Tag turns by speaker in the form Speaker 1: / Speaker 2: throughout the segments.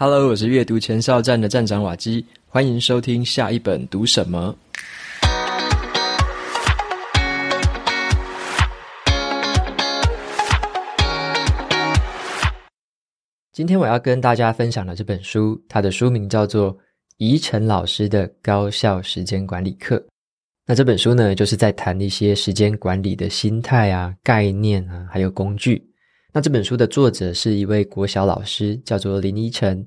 Speaker 1: Hello，我是阅读前哨站的站长瓦基，欢迎收听下一本读什么。今天我要跟大家分享的这本书，它的书名叫做《宜辰老师的高效时间管理课》。那这本书呢，就是在谈一些时间管理的心态啊、概念啊，还有工具。那这本书的作者是一位国小老师，叫做林怡辰。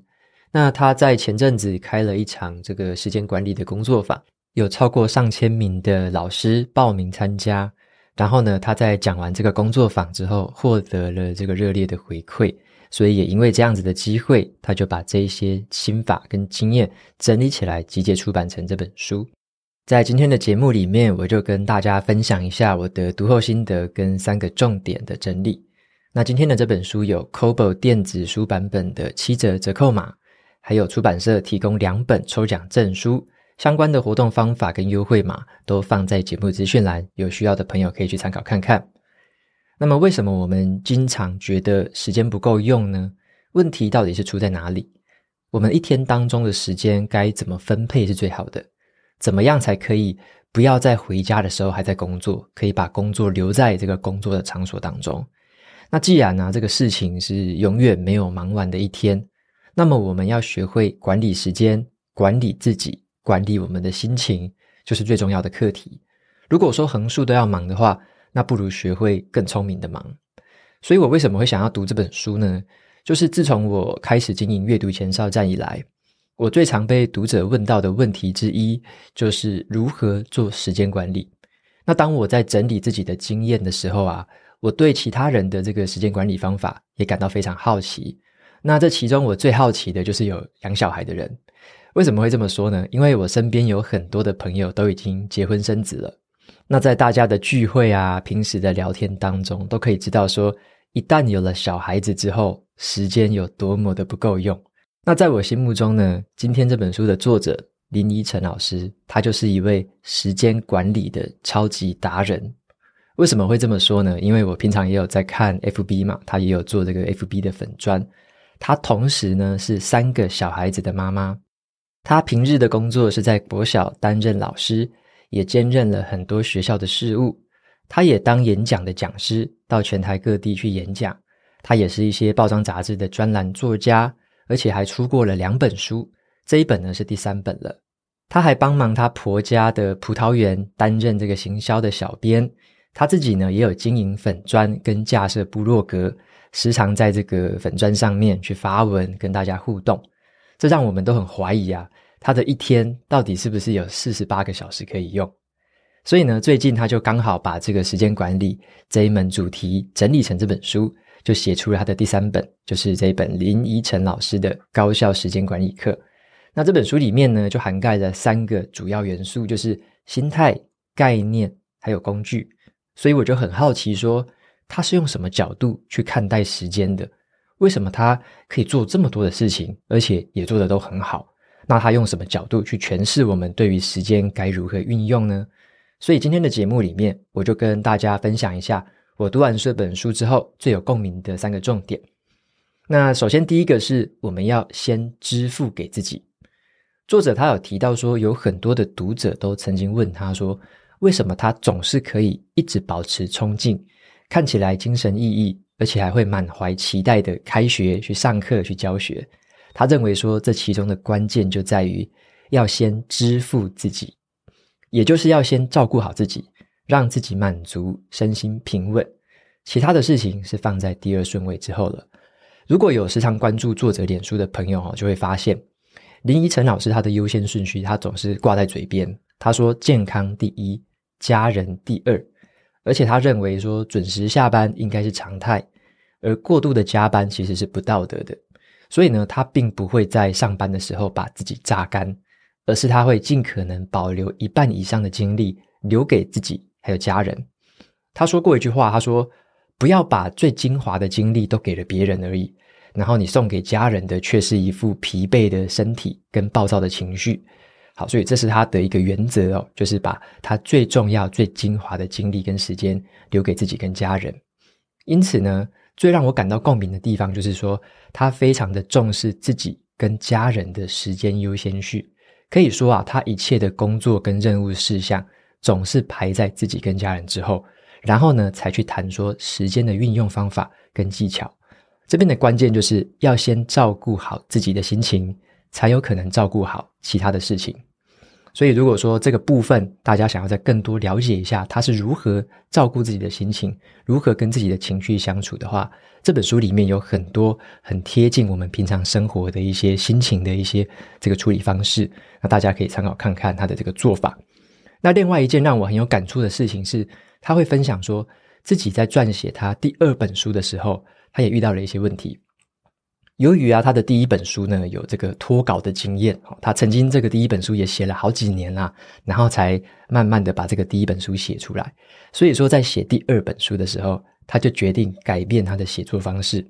Speaker 1: 那他在前阵子开了一场这个时间管理的工作坊，有超过上千名的老师报名参加。然后呢，他在讲完这个工作坊之后，获得了这个热烈的回馈。所以也因为这样子的机会，他就把这一些心法跟经验整理起来，集结出版成这本书。在今天的节目里面，我就跟大家分享一下我的读后心得跟三个重点的整理。那今天的这本书有 Kobo 电子书版本的七折折扣码，还有出版社提供两本抽奖证书，相关的活动方法跟优惠码都放在节目资讯栏，有需要的朋友可以去参考看看。那么，为什么我们经常觉得时间不够用呢？问题到底是出在哪里？我们一天当中的时间该怎么分配是最好的？怎么样才可以不要在回家的时候还在工作，可以把工作留在这个工作的场所当中？那既然呢，这个事情是永远没有忙完的一天，那么我们要学会管理时间、管理自己、管理我们的心情，就是最重要的课题。如果说横竖都要忙的话，那不如学会更聪明的忙。所以我为什么会想要读这本书呢？就是自从我开始经营阅读前哨站以来，我最常被读者问到的问题之一，就是如何做时间管理。那当我在整理自己的经验的时候啊。我对其他人的这个时间管理方法也感到非常好奇。那这其中我最好奇的就是有养小孩的人。为什么会这么说呢？因为我身边有很多的朋友都已经结婚生子了。那在大家的聚会啊、平时的聊天当中，都可以知道说，一旦有了小孩子之后，时间有多么的不够用。那在我心目中呢，今天这本书的作者林依晨老师，他就是一位时间管理的超级达人。为什么会这么说呢？因为我平常也有在看 FB 嘛，他也有做这个 FB 的粉砖。他同时呢是三个小孩子的妈妈。他平日的工作是在国小担任老师，也兼任了很多学校的事务。他也当演讲的讲师，到全台各地去演讲。他也是一些报章杂志的专栏作家，而且还出过了两本书。这一本呢是第三本了。他还帮忙他婆家的葡萄园担任这个行销的小编。他自己呢，也有经营粉砖跟架设部落格，时常在这个粉砖上面去发文跟大家互动，这让我们都很怀疑啊，他的一天到底是不是有四十八个小时可以用？所以呢，最近他就刚好把这个时间管理这一门主题整理成这本书，就写出了他的第三本，就是这一本林怡晨老师的高效时间管理课。那这本书里面呢，就涵盖了三个主要元素，就是心态、概念还有工具。所以我就很好奇说，他是用什么角度去看待时间的？为什么他可以做这么多的事情，而且也做得都很好？那他用什么角度去诠释我们对于时间该如何运用呢？所以今天的节目里面，我就跟大家分享一下我读完这本书之后最有共鸣的三个重点。那首先第一个是我们要先支付给自己。作者他有提到说，有很多的读者都曾经问他说，为什么他总是可以一直保持冲劲，看起来精神奕奕，而且还会满怀期待的开学去上课去教学？他认为说，这其中的关键就在于要先支付自己，也就是要先照顾好自己，让自己满足，身心平稳，其他的事情是放在第二顺位之后了。如果有时常关注作者脸书的朋友哦，就会发现林依晨老师他的优先顺序，他总是挂在嘴边。他说：“健康第一。”家人第二，而且他认为说准时下班应该是常态，而过度的加班其实是不道德的。所以呢，他并不会在上班的时候把自己榨干，而是他会尽可能保留一半以上的精力留给自己还有家人。他说过一句话，他说：“不要把最精华的精力都给了别人而已，然后你送给家人的却是一副疲惫的身体跟暴躁的情绪。”好，所以这是他的一个原则哦，就是把他最重要、最精华的精力跟时间留给自己跟家人。因此呢，最让我感到共鸣的地方就是说，他非常的重视自己跟家人的时间优先序。可以说啊，他一切的工作跟任务事项总是排在自己跟家人之后，然后呢，才去谈说时间的运用方法跟技巧。这边的关键就是要先照顾好自己的心情，才有可能照顾好其他的事情。所以，如果说这个部分大家想要再更多了解一下，他是如何照顾自己的心情，如何跟自己的情绪相处的话，这本书里面有很多很贴近我们平常生活的一些心情的一些这个处理方式，那大家可以参考看看他的这个做法。那另外一件让我很有感触的事情是，他会分享说自己在撰写他第二本书的时候，他也遇到了一些问题。由于啊，他的第一本书呢有这个脱稿的经验，他曾经这个第一本书也写了好几年啦，然后才慢慢的把这个第一本书写出来。所以说，在写第二本书的时候，他就决定改变他的写作方式，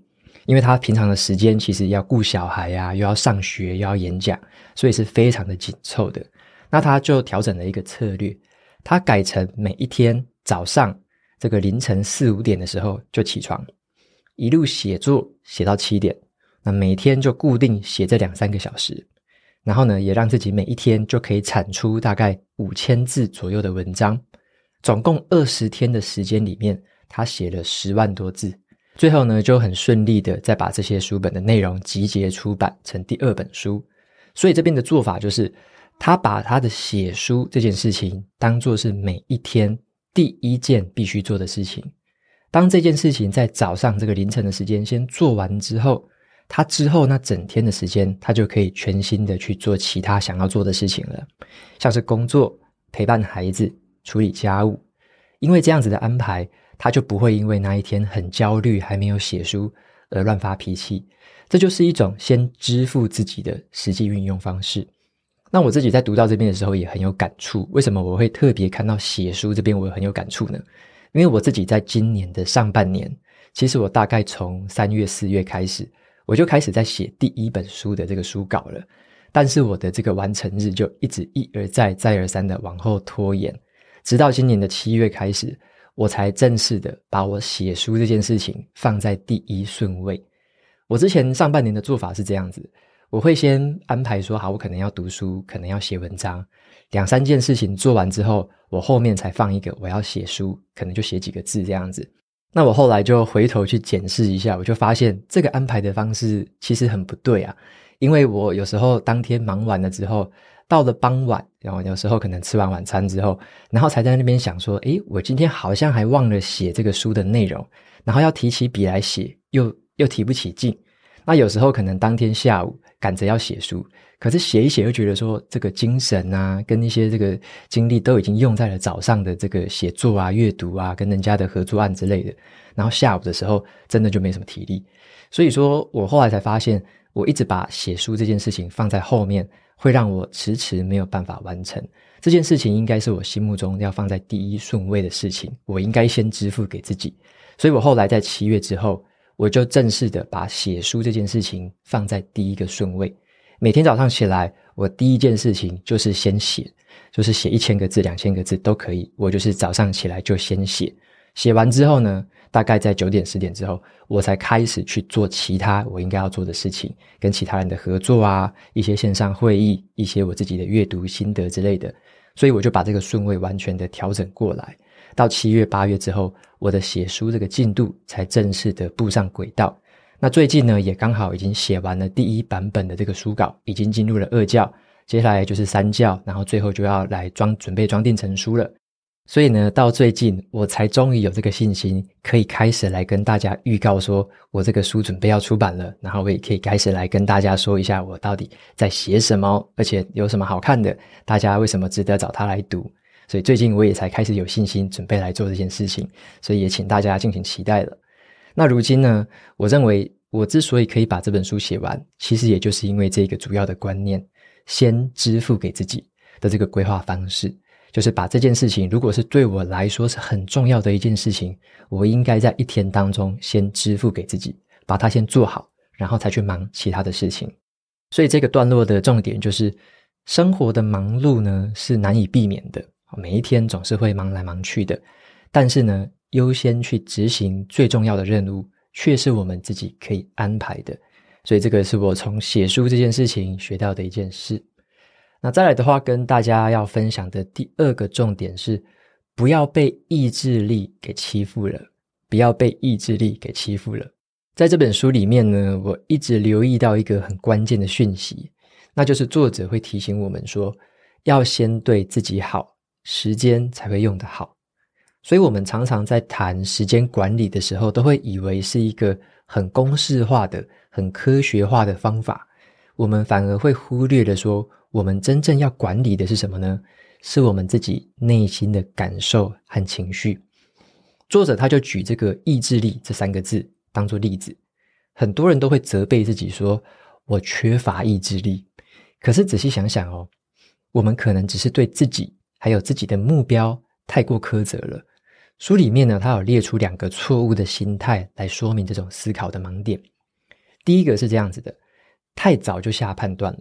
Speaker 1: 因为他平常的时间其实要顾小孩呀，又要上学，又要演讲，所以是非常的紧凑的。那他就调整了一个策略，他改成每一天早上这个凌晨四五点的时候就起床，一路写作写到七点。那每天就固定写这两三个小时，然后呢，也让自己每一天就可以产出大概五千字左右的文章，总共二十天的时间里面，他写了十万多字，最后呢，就很顺利的再把这些书本的内容集结出版成第二本书。所以这边的做法就是，他把他的写书这件事情当做是每一天第一件必须做的事情。当这件事情在早上这个凌晨的时间先做完之后，他之后那整天的时间，他就可以全心的去做其他想要做的事情了，像是工作、陪伴孩子、处理家务。因为这样子的安排，他就不会因为那一天很焦虑还没有写书而乱发脾气。这就是一种先支付自己的实际运用方式。那我自己在读到这边的时候也很有感触。为什么我会特别看到写书这边我很有感触呢？因为我自己在今年的上半年，其实我大概从三月、四月开始。我就开始在写第一本书的这个书稿了，但是我的这个完成日就一直一而再、再而三的往后拖延，直到今年的七月开始，我才正式的把我写书这件事情放在第一顺位。我之前上半年的做法是这样子，我会先安排说好，我可能要读书，可能要写文章，两三件事情做完之后，我后面才放一个我要写书，可能就写几个字这样子。那我后来就回头去检视一下，我就发现这个安排的方式其实很不对啊。因为我有时候当天忙完了之后，到了傍晚，然后有时候可能吃完晚餐之后，然后才在那边想说，诶，我今天好像还忘了写这个书的内容，然后要提起笔来写，又又提不起劲。那有时候可能当天下午赶着要写书。可是写一写又觉得说，这个精神啊，跟一些这个精力都已经用在了早上的这个写作啊、阅读啊、跟人家的合作案之类的，然后下午的时候真的就没什么体力。所以说我后来才发现，我一直把写书这件事情放在后面，会让我迟迟没有办法完成这件事情。应该是我心目中要放在第一顺位的事情，我应该先支付给自己。所以我后来在七月之后，我就正式的把写书这件事情放在第一个顺位。每天早上起来，我第一件事情就是先写，就是写一千个字、两千个字都可以。我就是早上起来就先写，写完之后呢，大概在九点、十点之后，我才开始去做其他我应该要做的事情，跟其他人的合作啊，一些线上会议，一些我自己的阅读心得之类的。所以我就把这个顺位完全的调整过来。到七月、八月之后，我的写书这个进度才正式的步上轨道。那最近呢，也刚好已经写完了第一版本的这个书稿，已经进入了二校，接下来就是三校，然后最后就要来装准备装订成书了。所以呢，到最近我才终于有这个信心，可以开始来跟大家预告说，我这个书准备要出版了，然后我也可以开始来跟大家说一下我到底在写什么，而且有什么好看的，大家为什么值得找他来读。所以最近我也才开始有信心准备来做这件事情，所以也请大家敬请期待了。那如今呢，我认为我之所以可以把这本书写完，其实也就是因为这个主要的观念：先支付给自己的这个规划方式，就是把这件事情，如果是对我来说是很重要的一件事情，我应该在一天当中先支付给自己，把它先做好，然后才去忙其他的事情。所以这个段落的重点就是，生活的忙碌呢，是难以避免的，每一天总是会忙来忙去的，但是呢，优先去执行最重要的任务，却是我们自己可以安排的。所以这个是我从写书这件事情学到的一件事。那再来的话，跟大家要分享的第二个重点是，不要被意志力给欺负了，不要被意志力给欺负了。在这本书里面呢，我一直留意到一个很关键的讯息，那就是作者会提醒我们说，要先对自己好，时间才会用得好。所以，我们常常在谈时间管理的时候，都会以为是一个很公式化的、很科学化的方法。我们反而会忽略了说，我们真正要管理的是什么呢？是我们自己内心的感受和情绪。作者他就举这个意志力这三个字。当做例子，很多人都会责备自己说：“我缺乏意志力。”可是仔细想想哦，我们可能只是对自己还有自己的目标太过苛责了。书里面呢，他有列出两个错误的心态来说明这种思考的盲点。第一个是这样子的：太早就下判断了。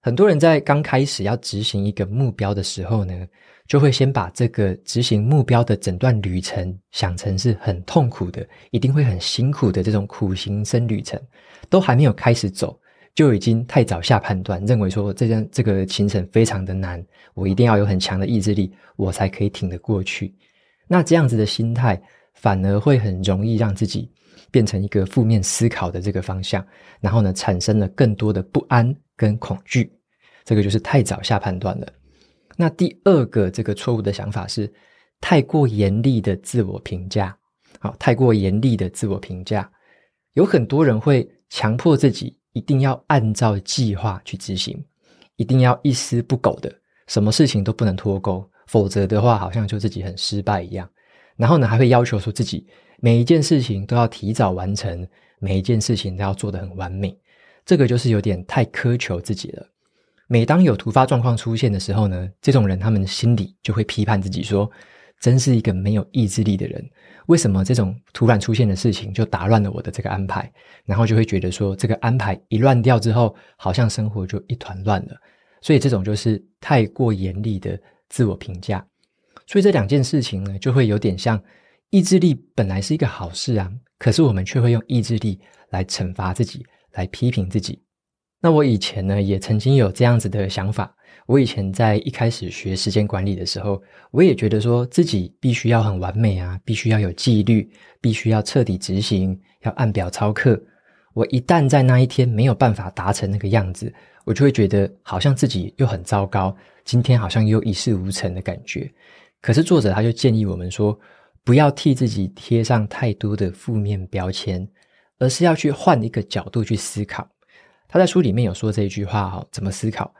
Speaker 1: 很多人在刚开始要执行一个目标的时候呢，就会先把这个执行目标的整段旅程想成是很痛苦的，一定会很辛苦的这种苦行僧旅程，都还没有开始走，就已经太早下判断，认为说这件这个行程非常的难，我一定要有很强的意志力，我才可以挺得过去。那这样子的心态，反而会很容易让自己变成一个负面思考的这个方向，然后呢，产生了更多的不安。跟恐惧，这个就是太早下判断了。那第二个这个错误的想法是太过严厉的自我评价。好，太过严厉的自我评价，有很多人会强迫自己一定要按照计划去执行，一定要一丝不苟的，什么事情都不能脱钩，否则的话，好像就自己很失败一样。然后呢，还会要求说自己每一件事情都要提早完成，每一件事情都要做得很完美。这个就是有点太苛求自己了。每当有突发状况出现的时候呢，这种人他们心里就会批判自己说：“真是一个没有意志力的人，为什么这种突然出现的事情就打乱了我的这个安排？”然后就会觉得说，这个安排一乱掉之后，好像生活就一团乱了。所以这种就是太过严厉的自我评价。所以这两件事情呢，就会有点像意志力本来是一个好事啊，可是我们却会用意志力来惩罚自己。来批评自己。那我以前呢，也曾经有这样子的想法。我以前在一开始学时间管理的时候，我也觉得说自己必须要很完美啊，必须要有纪律，必须要彻底执行，要按表操课。我一旦在那一天没有办法达成那个样子，我就会觉得好像自己又很糟糕，今天好像又一事无成的感觉。可是作者他就建议我们说，不要替自己贴上太多的负面标签。而是要去换一个角度去思考。他在书里面有说这一句话哈，怎么思考？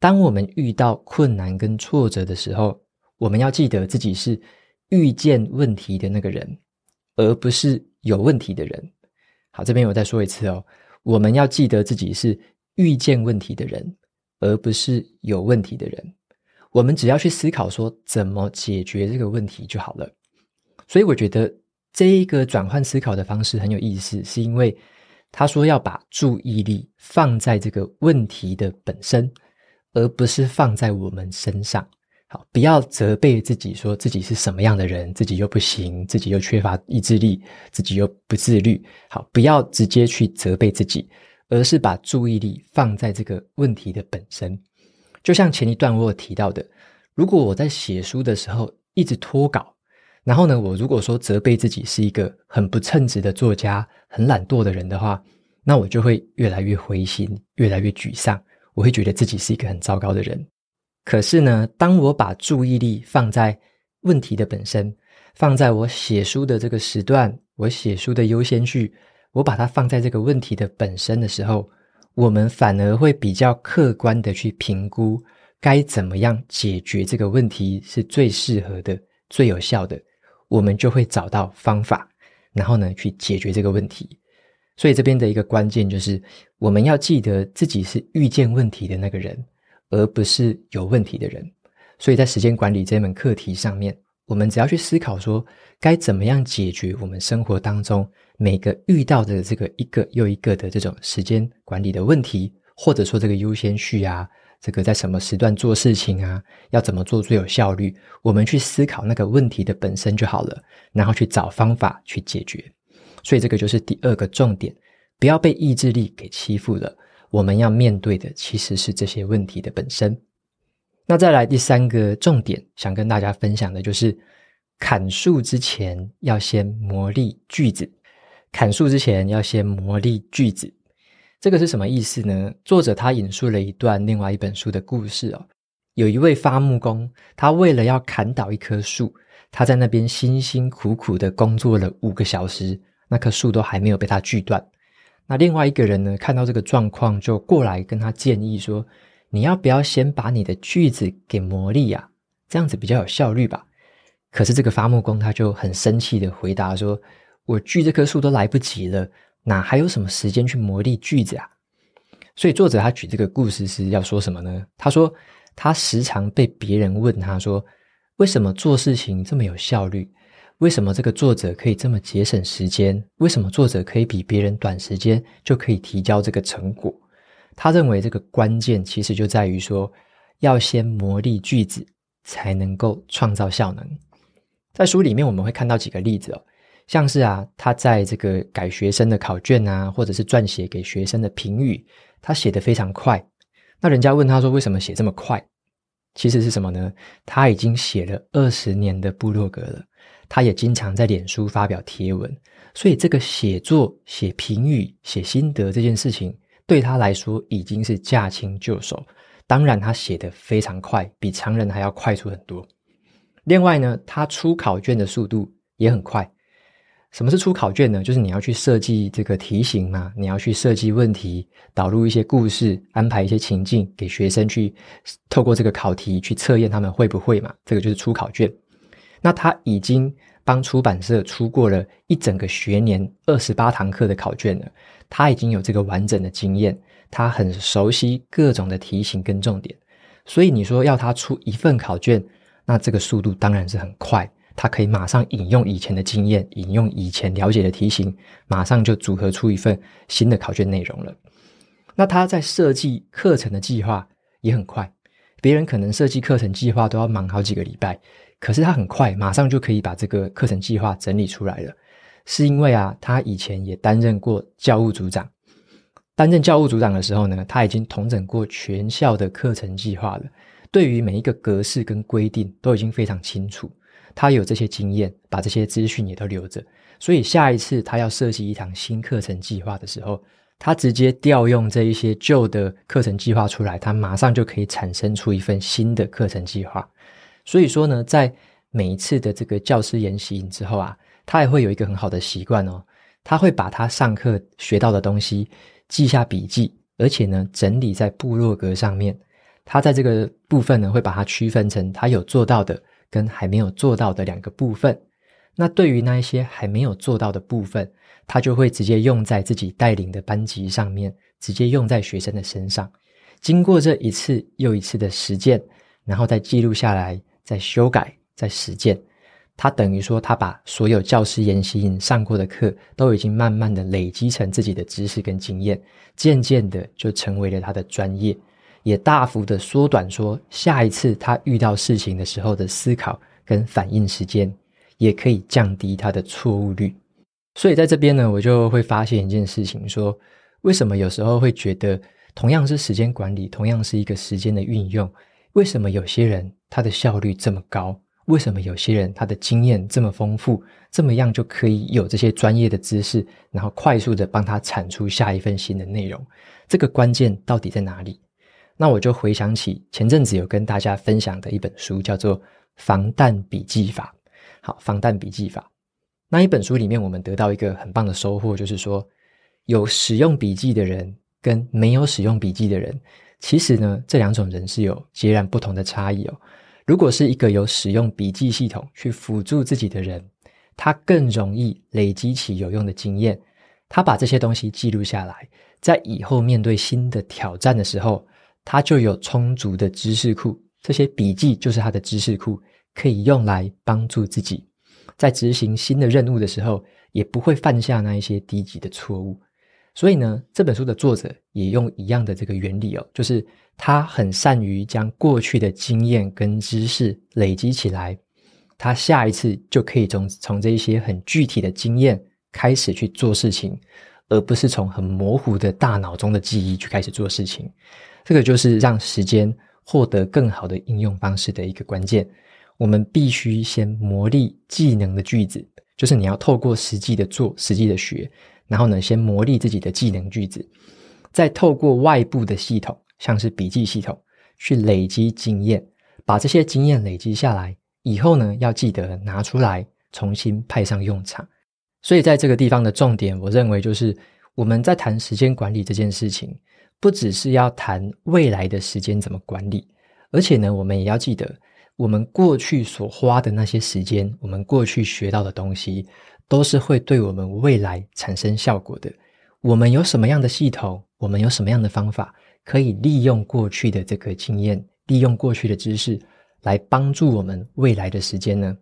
Speaker 1: 当我们遇到困难跟挫折的时候，我们要记得自己是遇见问题的那个人，而不是有问题的人。好，这边我再说一次哦，我们要记得自己是遇见问题的人，而不是有问题的人。我们只要去思考说怎么解决这个问题就好了。所以我觉得。这一个转换思考的方式很有意思，是因为他说要把注意力放在这个问题的本身，而不是放在我们身上。好，不要责备自己，说自己是什么样的人，自己又不行，自己又缺乏意志力，自己又不自律。好，不要直接去责备自己，而是把注意力放在这个问题的本身。就像前一段我有提到的，如果我在写书的时候一直拖稿。然后呢，我如果说责备自己是一个很不称职的作家、很懒惰的人的话，那我就会越来越灰心，越来越沮丧。我会觉得自己是一个很糟糕的人。可是呢，当我把注意力放在问题的本身，放在我写书的这个时段，我写书的优先序，我把它放在这个问题的本身的时候，我们反而会比较客观的去评估该怎么样解决这个问题是最适合的、最有效的。我们就会找到方法，然后呢，去解决这个问题。所以这边的一个关键就是，我们要记得自己是遇见问题的那个人，而不是有问题的人。所以在时间管理这门课题上面，我们只要去思考说，该怎么样解决我们生活当中每个遇到的这个一个又一个的这种时间管理的问题，或者说这个优先序啊。这个在什么时段做事情啊？要怎么做最有效率？我们去思考那个问题的本身就好了，然后去找方法去解决。所以这个就是第二个重点：不要被意志力给欺负了。我们要面对的其实是这些问题的本身。那再来第三个重点，想跟大家分享的就是，砍树之前要先磨砺锯子。砍树之前要先磨砺锯子，这个是什么意思呢？作者他引述了一段另外一本书的故事哦。有一位伐木工，他为了要砍倒一棵树，他在那边辛辛苦苦的工作了五个小时，那棵树都还没有被他锯断。那另外一个人呢，看到这个状况，就过来跟他建议说：“你要不要先把你的锯子给磨砺啊？这样子比较有效率吧？”可是这个伐木工他就很生气的回答说：“我锯这棵树都来不及了，哪还有什么时间去磨砺锯子啊？”所以作者他举这个故事是要说什么呢？他说他时常被别人问他说：“为什么做事情这么有效率？”为什么这个作者可以这么节省时间？为什么作者可以比别人短时间就可以提交这个成果？他认为这个关键其实就在于说，要先磨砺句子，才能够创造效能。在书里面我们会看到几个例子哦，像是啊，他在这个改学生的考卷啊，或者是撰写给学生的评语，他写得非常快。那人家问他说，为什么写这么快？其实是什么呢？他已经写了二十年的部落格了。他也经常在脸书发表贴文，所以这个写作、写评语、写心得这件事情，对他来说已经是驾轻就熟。当然，他写得非常快，比常人还要快出很多。另外呢，他出考卷的速度也很快。什么是出考卷呢？就是你要去设计这个题型嘛，你要去设计问题，导入一些故事，安排一些情境，给学生去透过这个考题去测验他们会不会嘛。这个就是出考卷。那他已经帮出版社出过了一整个学年二十八堂课的考卷了，他已经有这个完整的经验，他很熟悉各种的题型跟重点，所以你说要他出一份考卷，那这个速度当然是很快，他可以马上引用以前的经验，引用以前了解的题型，马上就组合出一份新的考卷内容了。那他在设计课程的计划也很快，别人可能设计课程计划都要忙好几个礼拜。可是他很快，马上就可以把这个课程计划整理出来了，是因为啊，他以前也担任过教务组长。担任教务组长的时候呢，他已经统整过全校的课程计划了，对于每一个格式跟规定都已经非常清楚。他有这些经验，把这些资讯也都留着，所以下一次他要设计一堂新课程计划的时候，他直接调用这一些旧的课程计划出来，他马上就可以产生出一份新的课程计划。所以说呢，在每一次的这个教师研习之后啊，他也会有一个很好的习惯哦，他会把他上课学到的东西记下笔记，而且呢，整理在部落格上面。他在这个部分呢，会把它区分成他有做到的跟还没有做到的两个部分。那对于那一些还没有做到的部分，他就会直接用在自己带领的班级上面，直接用在学生的身上。经过这一次又一次的实践，然后再记录下来。在修改，在实践，他等于说，他把所有教师研习营上过的课，都已经慢慢的累积成自己的知识跟经验，渐渐的就成为了他的专业，也大幅的缩短说下一次他遇到事情的时候的思考跟反应时间，也可以降低他的错误率。所以在这边呢，我就会发现一件事情，说为什么有时候会觉得同样是时间管理，同样是一个时间的运用，为什么有些人他的效率这么高，为什么有些人他的经验这么丰富，这么样就可以有这些专业的知识，然后快速的帮他产出下一份新的内容？这个关键到底在哪里？那我就回想起前阵子有跟大家分享的一本书，叫做《防弹笔记法》。好，《防弹笔记法》那一本书里面，我们得到一个很棒的收获，就是说有使用笔记的人跟没有使用笔记的人，其实呢，这两种人是有截然不同的差异哦。如果是一个有使用笔记系统去辅助自己的人，他更容易累积起有用的经验。他把这些东西记录下来，在以后面对新的挑战的时候，他就有充足的知识库。这些笔记就是他的知识库，可以用来帮助自己在执行新的任务的时候，也不会犯下那一些低级的错误。所以呢，这本书的作者也用一样的这个原理哦，就是。他很善于将过去的经验跟知识累积起来，他下一次就可以从从这一些很具体的经验开始去做事情，而不是从很模糊的大脑中的记忆去开始做事情。这个就是让时间获得更好的应用方式的一个关键。我们必须先磨砺技能的句子，就是你要透过实际的做、实际的学，然后呢，先磨砺自己的技能句子，再透过外部的系统，像是笔记系统，去累积经验，把这些经验累积下来以后呢，要记得拿出来重新派上用场。所以在这个地方的重点，我认为就是我们在谈时间管理这件事情，不只是要谈未来的时间怎么管理，而且呢，我们也要记得，我们过去所花的那些时间，我们过去学到的东西，都是会对我们未来产生效果的。我们有什么样的系统，我们有什么样的方法，可以利用过去的这个经验，利用过去的知识，来帮助我们未来的时间呢？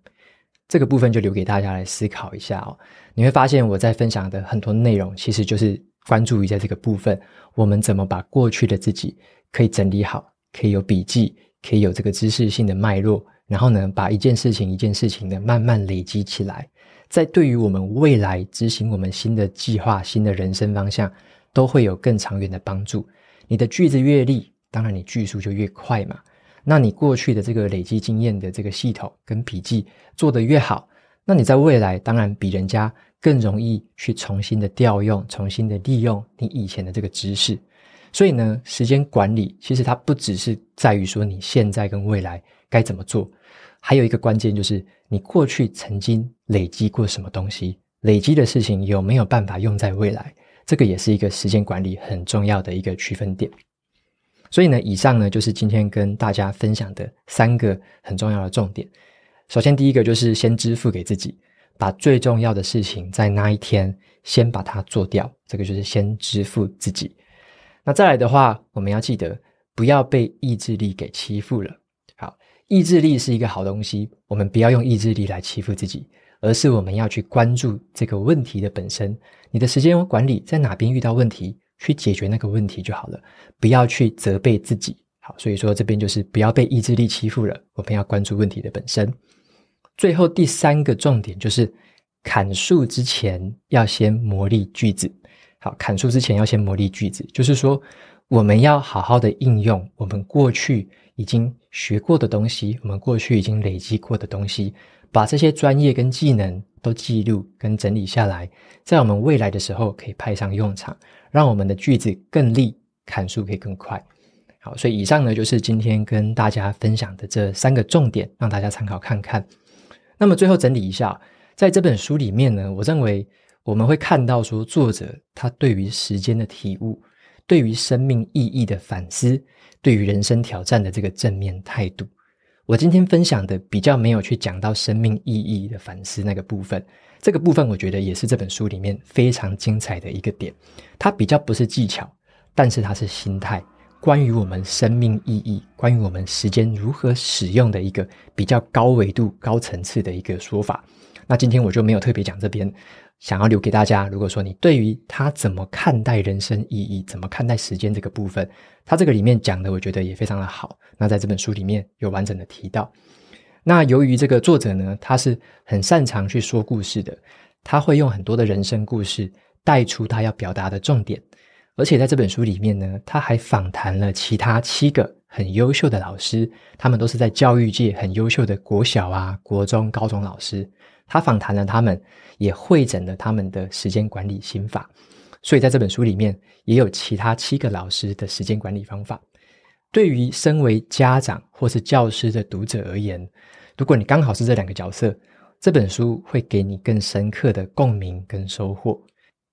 Speaker 1: 这个部分就留给大家来思考一下哦。你会发现我在分享的很多内容，其实就是关注于在这个部分，我们怎么把过去的自己可以整理好，可以有笔记，可以有这个知识性的脉络，然后呢，把一件事情一件事情的慢慢累积起来，在对于我们未来执行我们新的计划、新的人生方向，都会有更长远的帮助。你的句子越利，当然你句数就越快嘛。那你过去的这个累积经验的这个系统跟笔记做得越好，那你在未来当然比人家更容易去重新的调用、重新的利用你以前的这个知识。所以呢，时间管理其实它不只是在于说你现在跟未来该怎么做，还有一个关键就是你过去曾经累积过什么东西，累积的事情有没有办法用在未来，这个也是一个时间管理很重要的一个区分点。所以呢，以上呢就是今天跟大家分享的三个很重要的重点。首先，第一个就是先支付给自己，把最重要的事情在那一天先把它做掉，这个就是先支付自己。那再来的话，我们要记得不要被意志力给欺负了。好，意志力是一个好东西，我们不要用意志力来欺负自己，而是我们要去关注这个问题的本身。你的时间管理在哪边遇到问题？去解决那个问题就好了，不要去责备自己。好，所以说这边就是不要被意志力欺负了，我们要关注问题的本身。最后第三个重点就是砍树之前要先磨砺句子。好，砍树之前要先磨砺句子，就是说我们要好好的应用我们过去已经学过的东西，我们过去已经累积过的东西，把这些专业跟技能都记录跟整理下来，在我们未来的时候可以派上用场。让我们的句子更利，砍树可以更快。好，所以以上呢就是今天跟大家分享的这三个重点，让大家参考看看。那么最后整理一下，在这本书里面呢，我认为我们会看到说，作者他对于时间的体悟，对于生命意义的反思，对于人生挑战的这个正面态度。我今天分享的比较没有去讲到生命意义的反思那个部分。这个部分我觉得也是这本书里面非常精彩的一个点，它比较不是技巧，但是它是心态，关于我们生命意义，关于我们时间如何使用的一个比较高维度、高层次的一个说法。那今天我就没有特别讲这边，想要留给大家。如果说你对于他怎么看待人生意义，怎么看待时间这个部分，他这个里面讲的我觉得也非常的好。那在这本书里面有完整的提到。那由于这个作者呢，他是很擅长去说故事的，他会用很多的人生故事带出他要表达的重点，而且在这本书里面呢，他还访谈了其他七个很优秀的老师，他们都是在教育界很优秀的国小啊、国中、高中老师，他访谈了他们，也会诊了他们的时间管理心法，所以在这本书里面也有其他七个老师的时间管理方法。对于身为家长或是教师的读者而言，如果你刚好是这两个角色，这本书会给你更深刻的共鸣跟收获。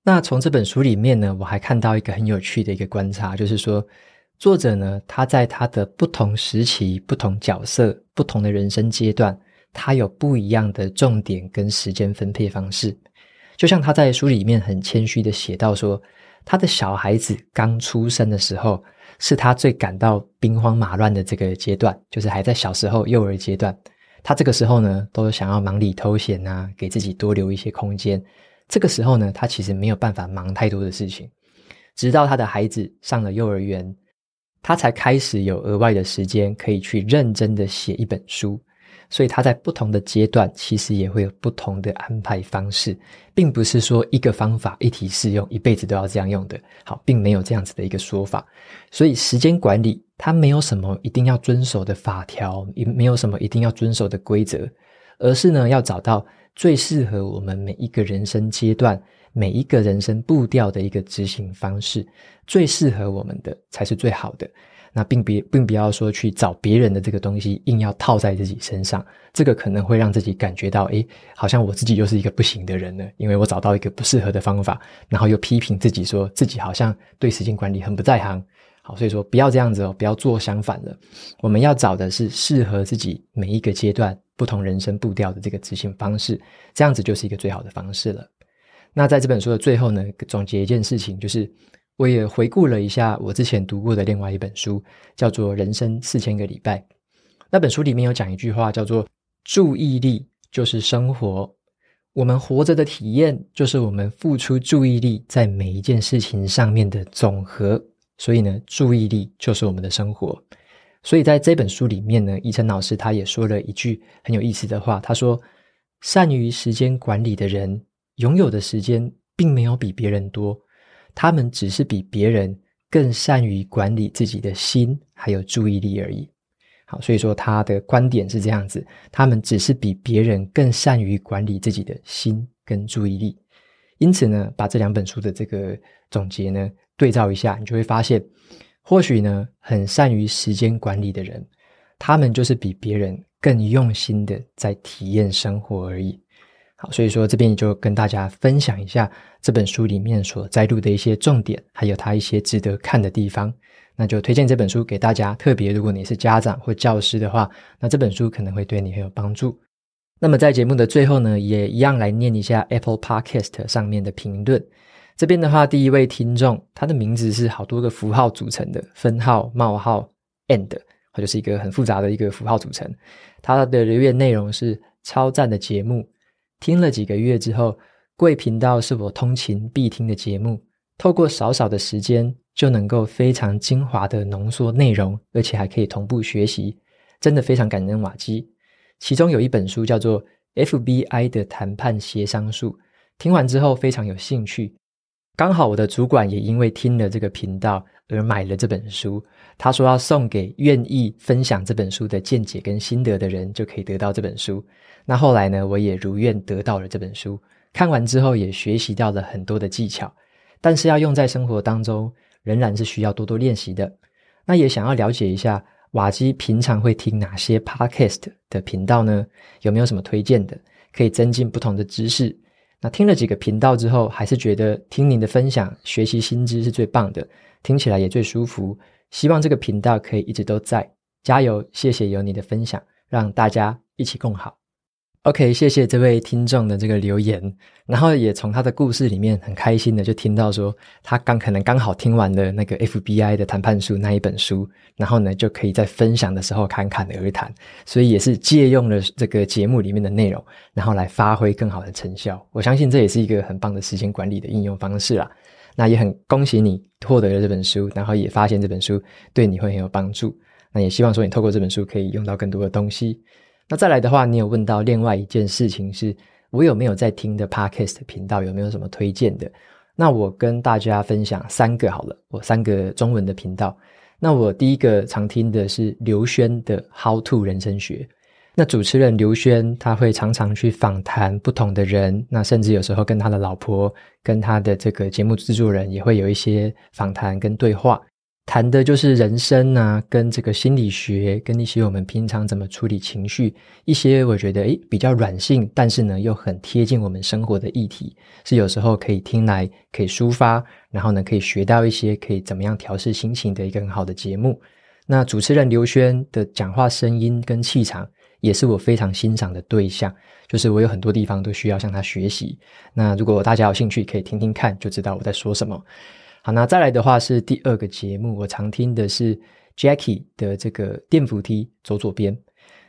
Speaker 1: 那从这本书里面呢，我还看到一个很有趣的一个观察，就是说，作者呢，他在他的不同时期、不同角色、不同的人生阶段，他有不一样的重点跟时间分配方式。就像他在书里面很谦虚的写到说，他的小孩子刚出生的时候，是他最感到兵荒马乱的这个阶段，就是还在小时候幼儿阶段。他这个时候呢，都想要忙里偷闲啊，给自己多留一些空间。这个时候呢，他其实没有办法忙太多的事情。直到他的孩子上了幼儿园，他才开始有额外的时间可以去认真的写一本书。所以他在不同的阶段其实也会有不同的安排方式，并不是说一个方法一体适用，一辈子都要这样用的。好，并没有这样子的一个说法。所以时间管理它没有什么一定要遵守的法条，也没有什么一定要遵守的规则，而是呢要找到最适合我们每一个人生阶段、每一个人生步调的一个执行方式，最适合我们的才是最好的。那并别并不要说去找别人的这个东西，硬要套在自己身上，这个可能会让自己感觉到，诶，好像我自己又是一个不行的人了，因为我找到一个不适合的方法，然后又批评自己说自己好像对时间管理很不在行。好，所以说不要这样子哦，不要做相反的。我们要找的是适合自己每一个阶段、不同人生步调的这个执行方式，这样子就是一个最好的方式了。那在这本书的最后呢，总结一件事情就是。我也回顾了一下我之前读过的另外一本书，叫做《人生四千个礼拜》。那本书里面有讲一句话，叫做“注意力就是生活”。我们活着的体验，就是我们付出注意力在每一件事情上面的总和。所以呢，注意力就是我们的生活。所以在这本书里面呢，怡辰老师他也说了一句很有意思的话，他说：“善于时间管理的人，拥有的时间并没有比别人多。”他们只是比别人更善于管理自己的心，还有注意力而已。好，所以说他的观点是这样子：他们只是比别人更善于管理自己的心跟注意力。因此呢，把这两本书的这个总结呢对照一下，你就会发现，或许呢，很善于时间管理的人，他们就是比别人更用心的在体验生活而已。好，所以说这边也就跟大家分享一下这本书里面所摘录的一些重点，还有它一些值得看的地方。那就推荐这本书给大家。特别如果你是家长或教师的话，那这本书可能会对你很有帮助。那么在节目的最后呢，也一样来念一下 Apple Podcast 上面的评论。这边的话，第一位听众，他的名字是好多个符号组成的，分号、冒号、and，或就是一个很复杂的一个符号组成。他的留言内容是超赞的节目。听了几个月之后，贵频道是我通勤必听的节目。透过少少的时间，就能够非常精华的浓缩内容，而且还可以同步学习，真的非常感恩瓦基。其中有一本书叫做《FBI 的谈判协商术》，听完之后非常有兴趣。刚好我的主管也因为听了这个频道而买了这本书，他说要送给愿意分享这本书的见解跟心得的人，就可以得到这本书。那后来呢，我也如愿得到了这本书，看完之后也学习到了很多的技巧，但是要用在生活当中，仍然是需要多多练习的。那也想要了解一下瓦基平常会听哪些 Podcast 的频道呢？有没有什么推荐的，可以增进不同的知识？那听了几个频道之后，还是觉得听您的分享，学习新知是最棒的，听起来也最舒服。希望这个频道可以一直都在，加油！谢谢有你的分享，让大家一起共好。OK，谢谢这位听众的这个留言，然后也从他的故事里面很开心的就听到说，他刚可能刚好听完了那个 FBI 的谈判书那一本书，然后呢就可以在分享的时候侃侃而谈，所以也是借用了这个节目里面的内容，然后来发挥更好的成效。我相信这也是一个很棒的时间管理的应用方式啦。那也很恭喜你获得了这本书，然后也发现这本书对你会很有帮助。那也希望说你透过这本书可以用到更多的东西。那再来的话，你有问到另外一件事情是，我有没有在听的 Podcast 频道，有没有什么推荐的？那我跟大家分享三个好了，我三个中文的频道。那我第一个常听的是刘轩的 How to 人生学。那主持人刘轩他会常常去访谈不同的人，那甚至有时候跟他的老婆、跟他的这个节目制作人也会有一些访谈跟对话。谈的就是人生啊，跟这个心理学，跟一些我们平常怎么处理情绪，一些我觉得诶比较软性，但是呢又很贴近我们生活的议题，是有时候可以听来可以抒发，然后呢可以学到一些可以怎么样调试心情的一个很好的节目。那主持人刘轩的讲话声音跟气场也是我非常欣赏的对象，就是我有很多地方都需要向他学习。那如果大家有兴趣，可以听听看，就知道我在说什么。好，那再来的话是第二个节目，我常听的是 Jackie 的这个电扶梯走左边。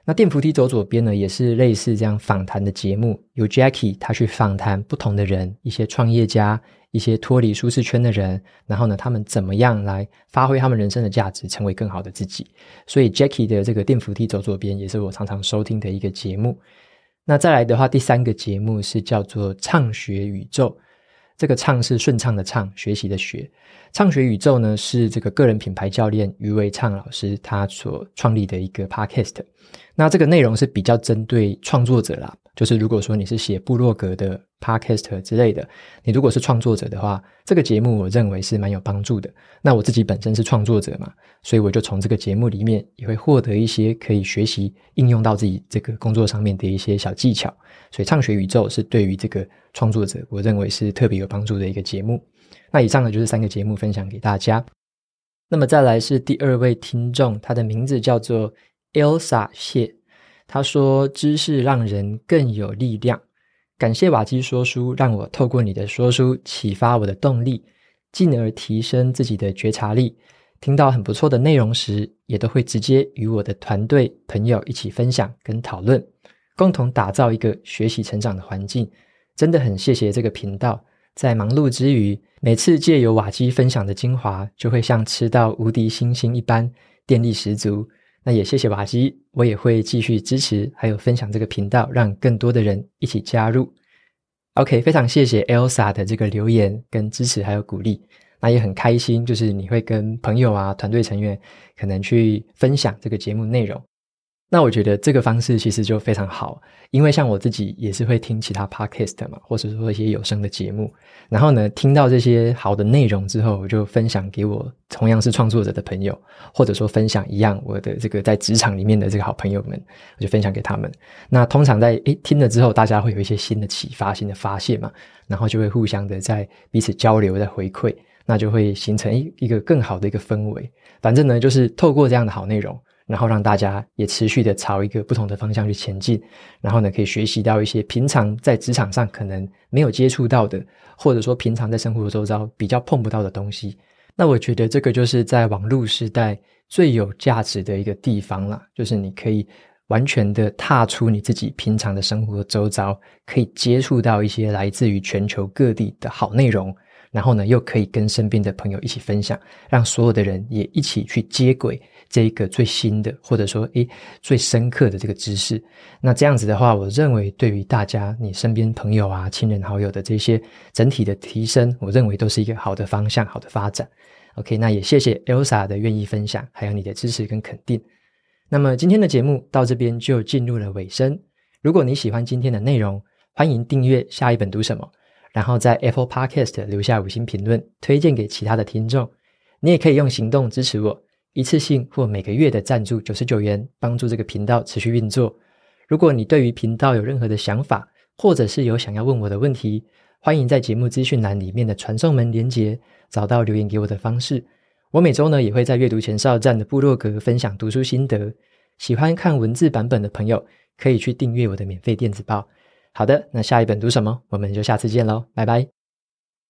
Speaker 1: 那电扶梯走左边呢，也是类似这样访谈的节目，由 Jackie 他去访谈不同的人，一些创业家，一些脱离舒适圈的人，然后呢，他们怎么样来发挥他们人生的价值，成为更好的自己。所以 Jackie 的这个电扶梯走左边，也是我常常收听的一个节目。那再来的话，第三个节目是叫做畅学宇宙。这个唱是顺畅的畅，学习的学。畅学宇宙呢，是这个个人品牌教练于维畅老师他所创立的一个 podcast。那这个内容是比较针对创作者啦。就是如果说你是写部落格的 podcast 之类的，你如果是创作者的话，这个节目我认为是蛮有帮助的。那我自己本身是创作者嘛，所以我就从这个节目里面也会获得一些可以学习应用到自己这个工作上面的一些小技巧。所以畅学宇宙是对于这个创作者，我认为是特别有帮助的一个节目。那以上呢，就是三个节目分享给大家。那么再来是第二位听众，他的名字叫做 Elsa 谢。他说：“知识让人更有力量，感谢瓦基说书，让我透过你的说书启发我的动力，进而提升自己的觉察力。听到很不错的内容时，也都会直接与我的团队朋友一起分享跟讨论，共同打造一个学习成长的环境。真的很谢谢这个频道，在忙碌之余，每次借由瓦基分享的精华，就会像吃到无敌星星一般，电力十足。”那也谢谢瓦基，我也会继续支持，还有分享这个频道，让更多的人一起加入。OK，非常谢谢 Elsa 的这个留言跟支持，还有鼓励。那也很开心，就是你会跟朋友啊、团队成员可能去分享这个节目内容。那我觉得这个方式其实就非常好，因为像我自己也是会听其他 podcast 嘛，或者说一些有声的节目，然后呢，听到这些好的内容之后，我就分享给我同样是创作者的朋友，或者说分享一样我的这个在职场里面的这个好朋友们，我就分享给他们。那通常在诶听了之后，大家会有一些新的启发、新的发现嘛，然后就会互相的在彼此交流、在回馈，那就会形成一一个更好的一个氛围。反正呢，就是透过这样的好内容。然后让大家也持续的朝一个不同的方向去前进，然后呢，可以学习到一些平常在职场上可能没有接触到的，或者说平常在生活周遭比较碰不到的东西。那我觉得这个就是在网络时代最有价值的一个地方啦，就是你可以完全的踏出你自己平常的生活周遭，可以接触到一些来自于全球各地的好内容。然后呢，又可以跟身边的朋友一起分享，让所有的人也一起去接轨这一个最新的，或者说诶最深刻的这个知识。那这样子的话，我认为对于大家你身边朋友啊、亲人好友的这些整体的提升，我认为都是一个好的方向、好的发展。OK，那也谢谢 Elsa 的愿意分享，还有你的支持跟肯定。那么今天的节目到这边就进入了尾声。如果你喜欢今天的内容，欢迎订阅下一本读什么。然后在 Apple Podcast 留下五星评论，推荐给其他的听众。你也可以用行动支持我，一次性或每个月的赞助九十九元，帮助这个频道持续运作。如果你对于频道有任何的想法，或者是有想要问我的问题，欢迎在节目资讯栏里面的传送门连结找到留言给我的方式。我每周呢也会在阅读前哨站的部落格分享读书心得。喜欢看文字版本的朋友，可以去订阅我的免费电子报。好的，那下一本读什么？我们就下次见喽，拜拜。